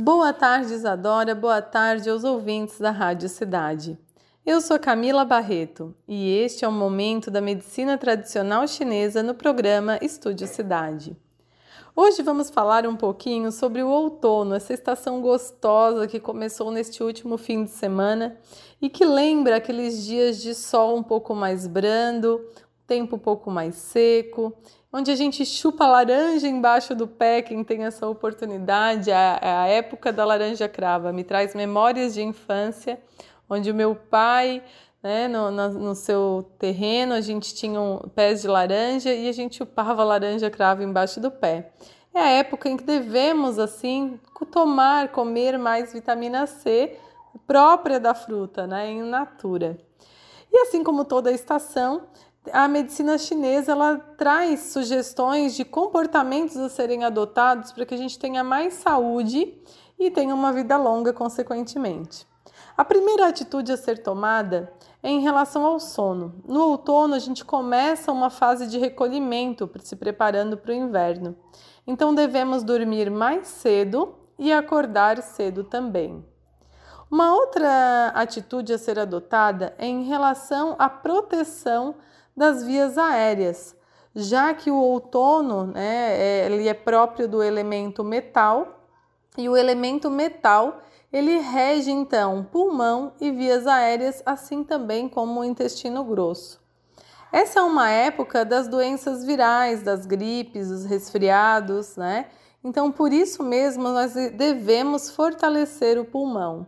Boa tarde, Isadora. Boa tarde aos ouvintes da Rádio Cidade. Eu sou Camila Barreto e este é o momento da medicina tradicional chinesa no programa Estúdio Cidade. Hoje vamos falar um pouquinho sobre o outono, essa estação gostosa que começou neste último fim de semana e que lembra aqueles dias de sol um pouco mais brando, tempo um pouco mais seco, onde a gente chupa laranja embaixo do pé, quem tem essa oportunidade, a, a época da laranja crava, me traz memórias de infância, onde o meu pai, né, no, no, no, seu terreno, a gente tinha um, pés de laranja e a gente chupava laranja crava embaixo do pé. É a época em que devemos, assim, tomar, comer mais vitamina C própria da fruta, né, em natura. E assim como toda estação, a medicina chinesa ela traz sugestões de comportamentos a serem adotados para que a gente tenha mais saúde e tenha uma vida longa, consequentemente. A primeira atitude a ser tomada é em relação ao sono. No outono, a gente começa uma fase de recolhimento, se preparando para o inverno. Então, devemos dormir mais cedo e acordar cedo também. Uma outra atitude a ser adotada é em relação à proteção das vias aéreas, já que o outono né, é, ele é próprio do elemento metal e o elemento metal ele rege então pulmão e vias aéreas, assim também como o intestino grosso. Essa é uma época das doenças virais, das gripes, dos resfriados, né? Então, por isso mesmo, nós devemos fortalecer o pulmão.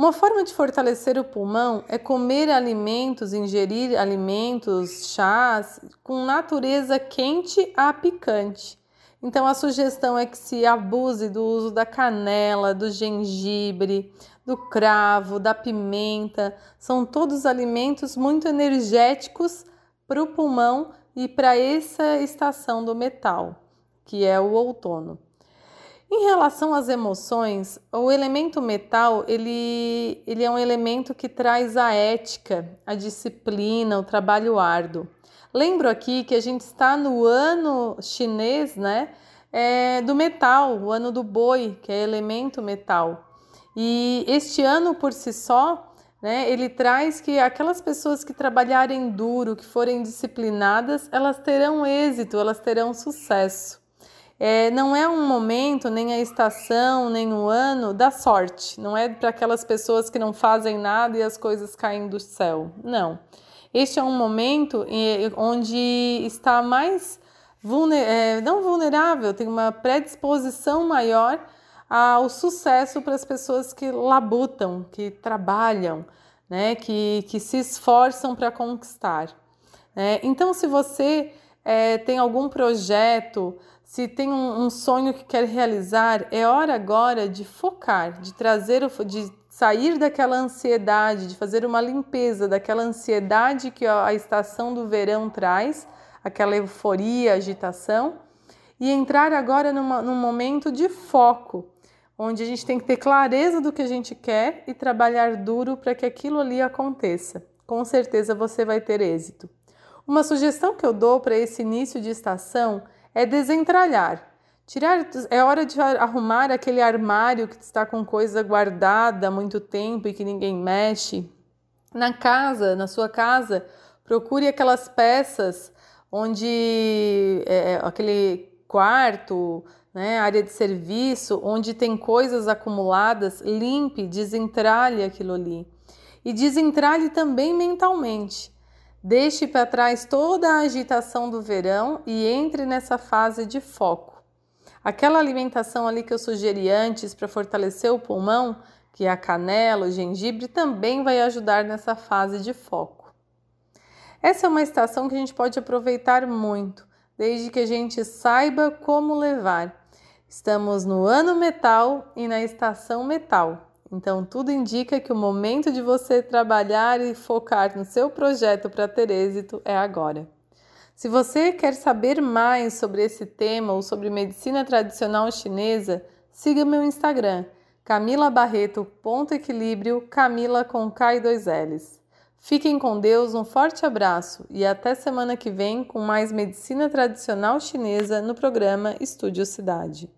Uma forma de fortalecer o pulmão é comer alimentos, ingerir alimentos, chás com natureza quente a picante. Então a sugestão é que se abuse do uso da canela, do gengibre, do cravo, da pimenta. São todos alimentos muito energéticos para o pulmão e para essa estação do metal, que é o outono. Em relação às emoções, o elemento metal ele, ele é um elemento que traz a ética, a disciplina, o trabalho árduo. Lembro aqui que a gente está no ano chinês, né? É, do metal, o ano do boi, que é elemento metal. E este ano por si só, né, ele traz que aquelas pessoas que trabalharem duro, que forem disciplinadas, elas terão êxito, elas terão sucesso. É, não é um momento, nem a estação, nem o ano da sorte. Não é para aquelas pessoas que não fazem nada e as coisas caem do céu. Não. Este é um momento onde está mais vulner, é, não vulnerável, tem uma predisposição maior ao sucesso para as pessoas que labutam, que trabalham, né, que, que se esforçam para conquistar. É, então, se você é, tem algum projeto, se tem um, um, sonho que quer realizar, é hora agora de focar, de trazer, de sair daquela ansiedade, de fazer uma limpeza daquela ansiedade que a estação do verão traz, aquela euforia, agitação, e entrar agora numa, num momento de foco, onde a gente tem que ter clareza do que a gente quer e trabalhar duro para que aquilo ali aconteça. Com certeza você vai ter êxito. Uma sugestão que eu dou para esse início de estação é desentralhar. Tirar, é hora de arrumar aquele armário que está com coisa guardada há muito tempo e que ninguém mexe. Na casa, na sua casa, procure aquelas peças onde é, é aquele quarto, né, área de serviço, onde tem coisas acumuladas, limpe, desentralhe aquilo ali. E desentralhe também mentalmente. Deixe para trás toda a agitação do verão e entre nessa fase de foco. Aquela alimentação ali que eu sugeri antes para fortalecer o pulmão, que é a canela, o gengibre, também vai ajudar nessa fase de foco. Essa é uma estação que a gente pode aproveitar muito, desde que a gente saiba como levar. Estamos no ano metal e na estação metal. Então, tudo indica que o momento de você trabalhar e focar no seu projeto para ter êxito é agora. Se você quer saber mais sobre esse tema ou sobre medicina tradicional chinesa, siga meu Instagram, camilabarreto.equilíbrio, Camila com K e dois L's. Fiquem com Deus, um forte abraço e até semana que vem com mais medicina tradicional chinesa no programa Estúdio Cidade.